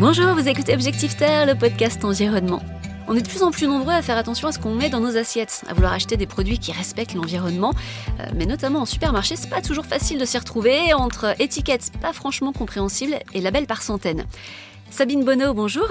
Bonjour, vous écoutez Objectif Terre, le podcast environnement. On est de plus en plus nombreux à faire attention à ce qu'on met dans nos assiettes, à vouloir acheter des produits qui respectent l'environnement, euh, mais notamment en supermarché, c'est pas toujours facile de s'y retrouver entre étiquettes pas franchement compréhensibles et labels par centaines. Sabine Bonneau, bonjour.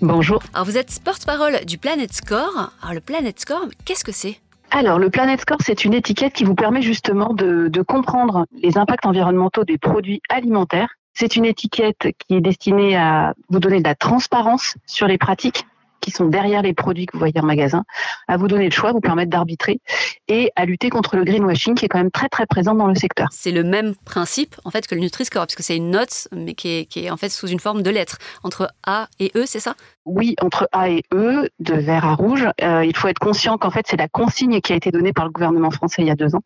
Bonjour. Alors vous êtes porte-parole du Planet Score. Alors le Planet Score, qu'est-ce que c'est? Alors, le Planet Score, c'est une étiquette qui vous permet justement de, de, comprendre les impacts environnementaux des produits alimentaires. C'est une étiquette qui est destinée à vous donner de la transparence sur les pratiques qui sont derrière les produits que vous voyez en magasin, à vous donner le choix, vous permettre d'arbitrer et à lutter contre le greenwashing qui est quand même très très présent dans le secteur. C'est le même principe en fait que le Nutri-Score, parce que c'est une note mais qui est, qui est en fait sous une forme de lettres entre A et E, c'est ça? Oui, entre A et E, de vert à rouge. Euh, il faut être conscient qu'en fait c'est la consigne qui a été donnée par le gouvernement français il y a deux ans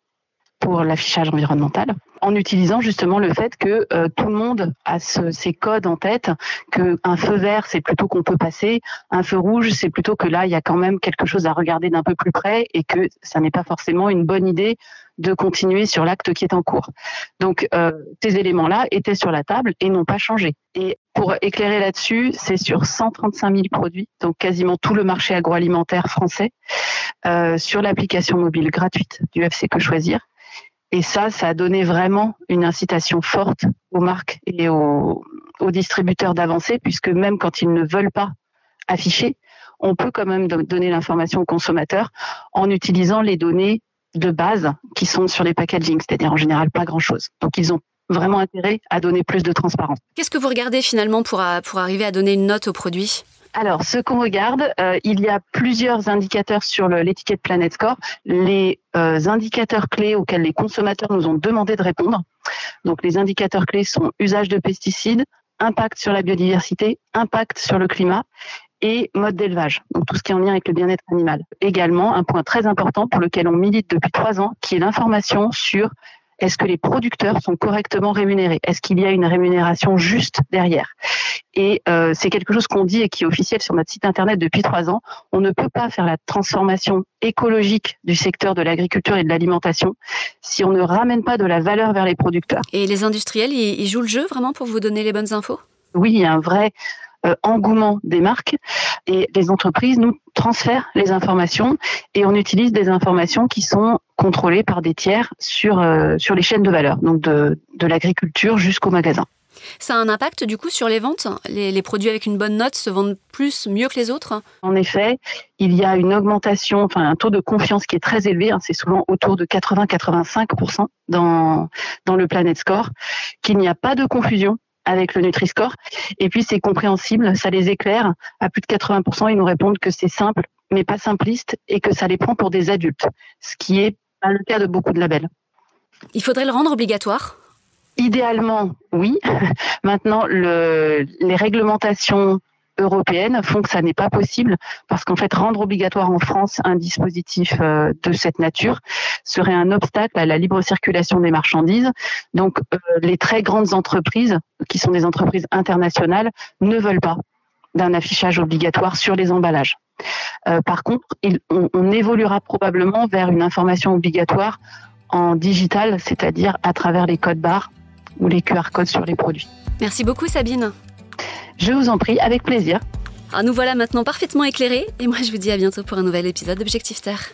pour l'affichage environnemental, en utilisant justement le fait que euh, tout le monde a ce, ces codes en tête, que un feu vert c'est plutôt qu'on peut passer, un feu rouge c'est plutôt que là il y a quand même quelque chose à regarder d'un peu plus près et que ça n'est pas forcément une bonne idée de continuer sur l'acte qui est en cours. Donc euh, ces éléments-là étaient sur la table et n'ont pas changé. Et pour éclairer là-dessus, c'est sur 135 000 produits, donc quasiment tout le marché agroalimentaire français, euh, sur l'application mobile gratuite du FC Que Choisir. Et ça, ça a donné vraiment une incitation forte aux marques et aux, distributeurs d'avancer, puisque même quand ils ne veulent pas afficher, on peut quand même donner l'information aux consommateurs en utilisant les données de base qui sont sur les packaging, c'est-à-dire en général pas grand-chose. Donc ils ont vraiment intérêt à donner plus de transparence. Qu'est-ce que vous regardez finalement pour, pour arriver à donner une note au produit? Alors, ce qu'on regarde, euh, il y a plusieurs indicateurs sur l'étiquette Planet Score. Les euh, indicateurs clés auxquels les consommateurs nous ont demandé de répondre. Donc, les indicateurs clés sont usage de pesticides, impact sur la biodiversité, impact sur le climat et mode d'élevage, donc tout ce qui est en lien avec le bien-être animal. Également, un point très important pour lequel on milite depuis trois ans, qui est l'information sur est-ce que les producteurs sont correctement rémunérés? Est-ce qu'il y a une rémunération juste derrière? Et euh, c'est quelque chose qu'on dit et qui est officiel sur notre site internet depuis trois ans. On ne peut pas faire la transformation écologique du secteur de l'agriculture et de l'alimentation si on ne ramène pas de la valeur vers les producteurs. Et les industriels, ils jouent le jeu vraiment pour vous donner les bonnes infos? Oui, il y a un vrai engouement des marques. Et les entreprises nous transfèrent les informations et on utilise des informations qui sont contrôlées par des tiers sur euh, sur les chaînes de valeur, donc de, de l'agriculture jusqu'au magasin. Ça a un impact du coup sur les ventes? Les, les, produits avec une bonne note se vendent plus, mieux que les autres? En effet, il y a une augmentation, enfin un taux de confiance qui est très élevé, hein, c'est souvent autour de 80-85% dans, dans le Planet Score, qu'il n'y a pas de confusion avec le Nutri-Score. Et puis c'est compréhensible, ça les éclaire. À plus de 80%, ils nous répondent que c'est simple, mais pas simpliste, et que ça les prend pour des adultes, ce qui est pas le cas de beaucoup de labels. Il faudrait le rendre obligatoire? Idéalement, oui. Maintenant, le, les réglementations européennes font que ça n'est pas possible parce qu'en fait rendre obligatoire en France un dispositif euh, de cette nature serait un obstacle à la libre circulation des marchandises. Donc euh, les très grandes entreprises qui sont des entreprises internationales ne veulent pas d'un affichage obligatoire sur les emballages. Euh, par contre, on, on évoluera probablement vers une information obligatoire en digital, c'est-à-dire à travers les codes barres ou les QR codes sur les produits. Merci beaucoup Sabine. Je vous en prie, avec plaisir. Alors nous voilà maintenant parfaitement éclairés et moi je vous dis à bientôt pour un nouvel épisode d'Objectif Terre.